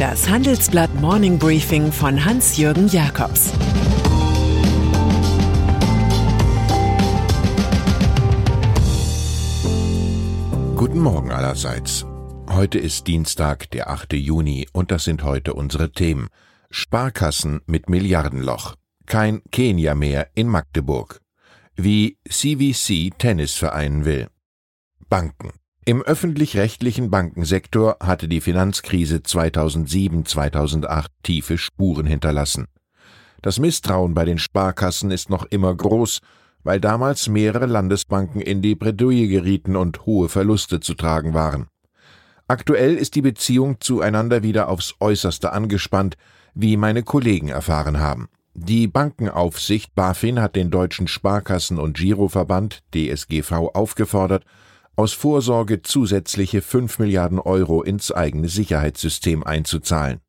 Das Handelsblatt Morning Briefing von Hans-Jürgen Jakobs Guten Morgen allerseits. Heute ist Dienstag, der 8. Juni, und das sind heute unsere Themen. Sparkassen mit Milliardenloch. Kein Kenia mehr in Magdeburg. Wie CVC Tennisverein will. Banken. Im öffentlich-rechtlichen Bankensektor hatte die Finanzkrise 2007-2008 tiefe Spuren hinterlassen. Das Misstrauen bei den Sparkassen ist noch immer groß, weil damals mehrere Landesbanken in die Bredouille gerieten und hohe Verluste zu tragen waren. Aktuell ist die Beziehung zueinander wieder aufs äußerste angespannt, wie meine Kollegen erfahren haben. Die Bankenaufsicht BaFin hat den Deutschen Sparkassen- und Giroverband DSGV aufgefordert, aus Vorsorge zusätzliche 5 Milliarden Euro ins eigene Sicherheitssystem einzuzahlen.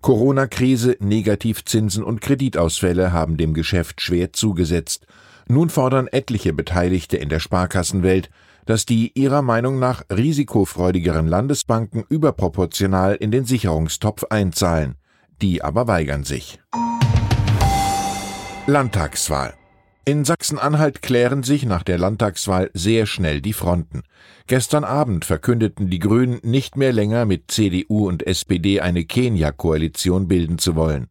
Corona-Krise, Negativzinsen und Kreditausfälle haben dem Geschäft schwer zugesetzt. Nun fordern etliche Beteiligte in der Sparkassenwelt, dass die ihrer Meinung nach risikofreudigeren Landesbanken überproportional in den Sicherungstopf einzahlen. Die aber weigern sich. Landtagswahl in Sachsen-Anhalt klären sich nach der Landtagswahl sehr schnell die Fronten. Gestern Abend verkündeten die Grünen nicht mehr länger mit CDU und SPD eine Kenia-Koalition bilden zu wollen.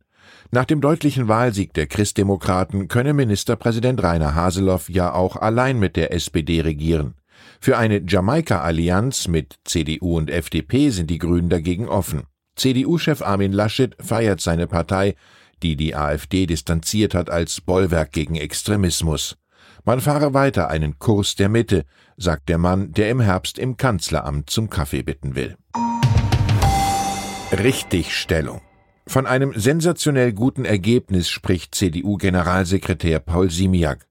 Nach dem deutlichen Wahlsieg der Christdemokraten könne Ministerpräsident Rainer Haseloff ja auch allein mit der SPD regieren. Für eine Jamaika-Allianz mit CDU und FDP sind die Grünen dagegen offen. CDU-Chef Armin Laschet feiert seine Partei, die die AfD distanziert hat als Bollwerk gegen Extremismus. Man fahre weiter einen Kurs der Mitte, sagt der Mann, der im Herbst im Kanzleramt zum Kaffee bitten will. Richtigstellung. Von einem sensationell guten Ergebnis spricht CDU-Generalsekretär Paul Simiak.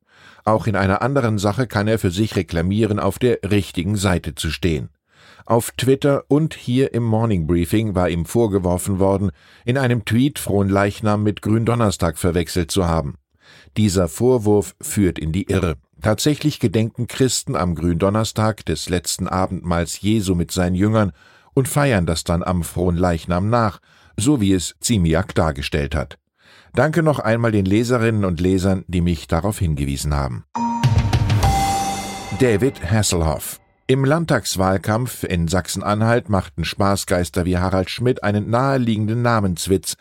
Auch in einer anderen Sache kann er für sich reklamieren, auf der richtigen Seite zu stehen. Auf Twitter und hier im Morning Briefing war ihm vorgeworfen worden, in einem Tweet Frohen Leichnam mit Gründonnerstag verwechselt zu haben. Dieser Vorwurf führt in die Irre. Tatsächlich gedenken Christen am Gründonnerstag des letzten Abendmahls Jesu mit seinen Jüngern und feiern das dann am Frohen Leichnam nach, so wie es Ziemiak dargestellt hat. Danke noch einmal den Leserinnen und Lesern, die mich darauf hingewiesen haben. David Hasselhoff im Landtagswahlkampf in Sachsen-Anhalt machten Spaßgeister wie Harald Schmidt einen naheliegenden Namenswitz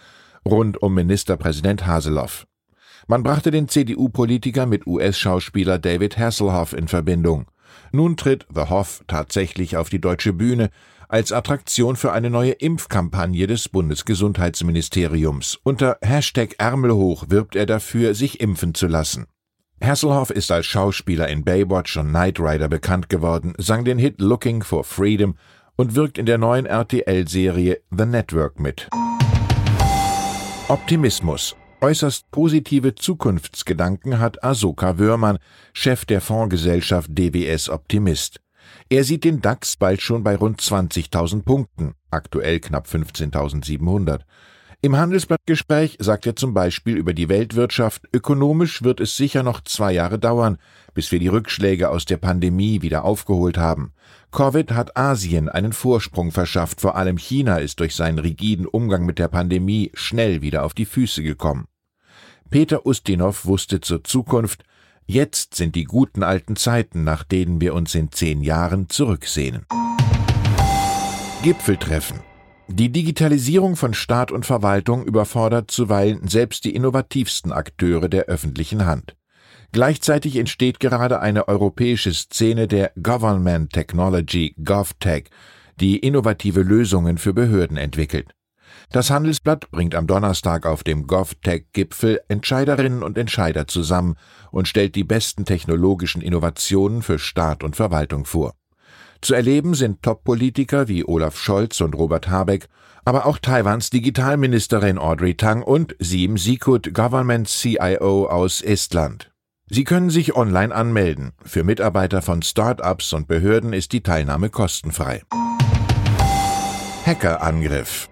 rund um Ministerpräsident Haseloff. Man brachte den CDU-Politiker mit US-Schauspieler David Hasselhoff in Verbindung. Nun tritt The Hoff tatsächlich auf die deutsche Bühne als Attraktion für eine neue Impfkampagne des Bundesgesundheitsministeriums. Unter Hashtag Ärmelhoch wirbt er dafür, sich impfen zu lassen. Hasselhoff ist als Schauspieler in Baywatch und Knight Rider bekannt geworden, sang den Hit Looking for Freedom und wirkt in der neuen RTL-Serie The Network mit. Optimismus. Äußerst positive Zukunftsgedanken hat Asoka Wörmann, Chef der Fondsgesellschaft DWS Optimist. Er sieht den DAX bald schon bei rund 20.000 Punkten, aktuell knapp 15.700. Im Handelsblattgespräch sagt er zum Beispiel über die Weltwirtschaft, ökonomisch wird es sicher noch zwei Jahre dauern, bis wir die Rückschläge aus der Pandemie wieder aufgeholt haben. Covid hat Asien einen Vorsprung verschafft, vor allem China ist durch seinen rigiden Umgang mit der Pandemie schnell wieder auf die Füße gekommen. Peter Ustinov wusste zur Zukunft, jetzt sind die guten alten Zeiten, nach denen wir uns in zehn Jahren zurücksehnen. Gipfeltreffen die Digitalisierung von Staat und Verwaltung überfordert zuweilen selbst die innovativsten Akteure der öffentlichen Hand. Gleichzeitig entsteht gerade eine europäische Szene der Government Technology GovTech, die innovative Lösungen für Behörden entwickelt. Das Handelsblatt bringt am Donnerstag auf dem GovTech-Gipfel Entscheiderinnen und Entscheider zusammen und stellt die besten technologischen Innovationen für Staat und Verwaltung vor. Zu erleben sind Top-Politiker wie Olaf Scholz und Robert Habeck, aber auch Taiwans Digitalministerin Audrey Tang und Sim Sikut, Government CIO aus Estland. Sie können sich online anmelden. Für Mitarbeiter von Start-ups und Behörden ist die Teilnahme kostenfrei. Hackerangriff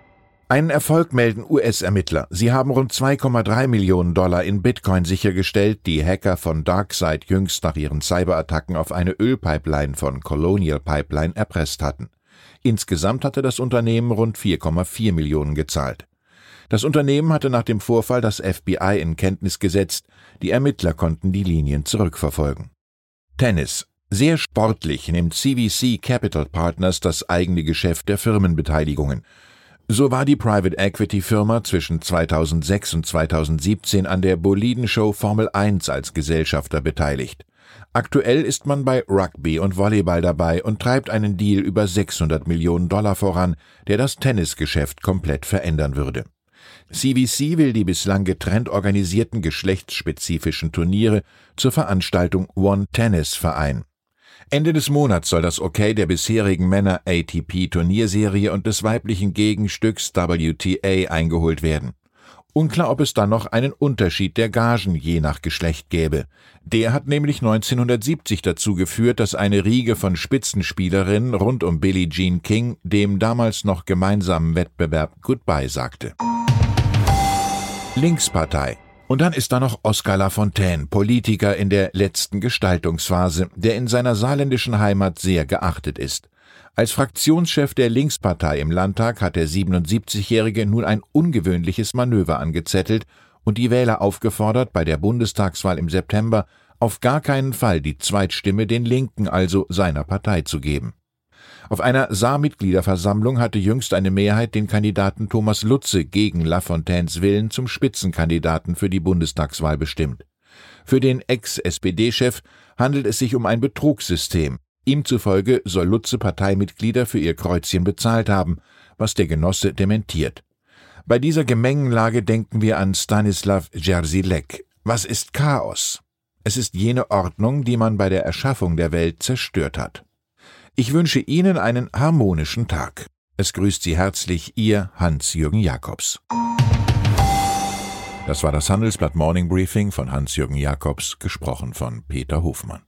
einen Erfolg melden US-Ermittler. Sie haben rund 2,3 Millionen Dollar in Bitcoin sichergestellt, die Hacker von DarkSide jüngst nach ihren Cyberattacken auf eine Ölpipeline von Colonial Pipeline erpresst hatten. Insgesamt hatte das Unternehmen rund 4,4 Millionen gezahlt. Das Unternehmen hatte nach dem Vorfall das FBI in Kenntnis gesetzt, die Ermittler konnten die Linien zurückverfolgen. Tennis. Sehr sportlich nimmt CVC Capital Partners das eigene Geschäft der Firmenbeteiligungen. So war die Private Equity Firma zwischen 2006 und 2017 an der Bolidenshow Formel 1 als Gesellschafter beteiligt. Aktuell ist man bei Rugby und Volleyball dabei und treibt einen Deal über 600 Millionen Dollar voran, der das Tennisgeschäft komplett verändern würde. CVC will die bislang getrennt organisierten geschlechtsspezifischen Turniere zur Veranstaltung One Tennis vereinen. Ende des Monats soll das Okay der bisherigen Männer ATP Turnierserie und des weiblichen Gegenstücks WTA eingeholt werden. Unklar, ob es dann noch einen Unterschied der Gagen je nach Geschlecht gäbe. Der hat nämlich 1970 dazu geführt, dass eine Riege von Spitzenspielerinnen rund um Billie Jean King dem damals noch gemeinsamen Wettbewerb Goodbye sagte. Linkspartei und dann ist da noch Oskar Lafontaine, Politiker in der letzten Gestaltungsphase, der in seiner saarländischen Heimat sehr geachtet ist. Als Fraktionschef der Linkspartei im Landtag hat der 77-Jährige nun ein ungewöhnliches Manöver angezettelt und die Wähler aufgefordert, bei der Bundestagswahl im September auf gar keinen Fall die Zweitstimme den Linken, also seiner Partei, zu geben. Auf einer Saarmitgliederversammlung hatte jüngst eine Mehrheit den Kandidaten Thomas Lutze gegen Lafontaines Willen zum Spitzenkandidaten für die Bundestagswahl bestimmt. Für den Ex-SPD-Chef handelt es sich um ein Betrugssystem. Ihm zufolge soll Lutze Parteimitglieder für ihr Kreuzchen bezahlt haben, was der Genosse dementiert. Bei dieser Gemengenlage denken wir an Stanislav Jerzilek. Was ist Chaos? Es ist jene Ordnung, die man bei der Erschaffung der Welt zerstört hat. Ich wünsche Ihnen einen harmonischen Tag. Es grüßt Sie herzlich Ihr Hans-Jürgen Jakobs. Das war das Handelsblatt Morning Briefing von Hans-Jürgen Jakobs, gesprochen von Peter Hofmann.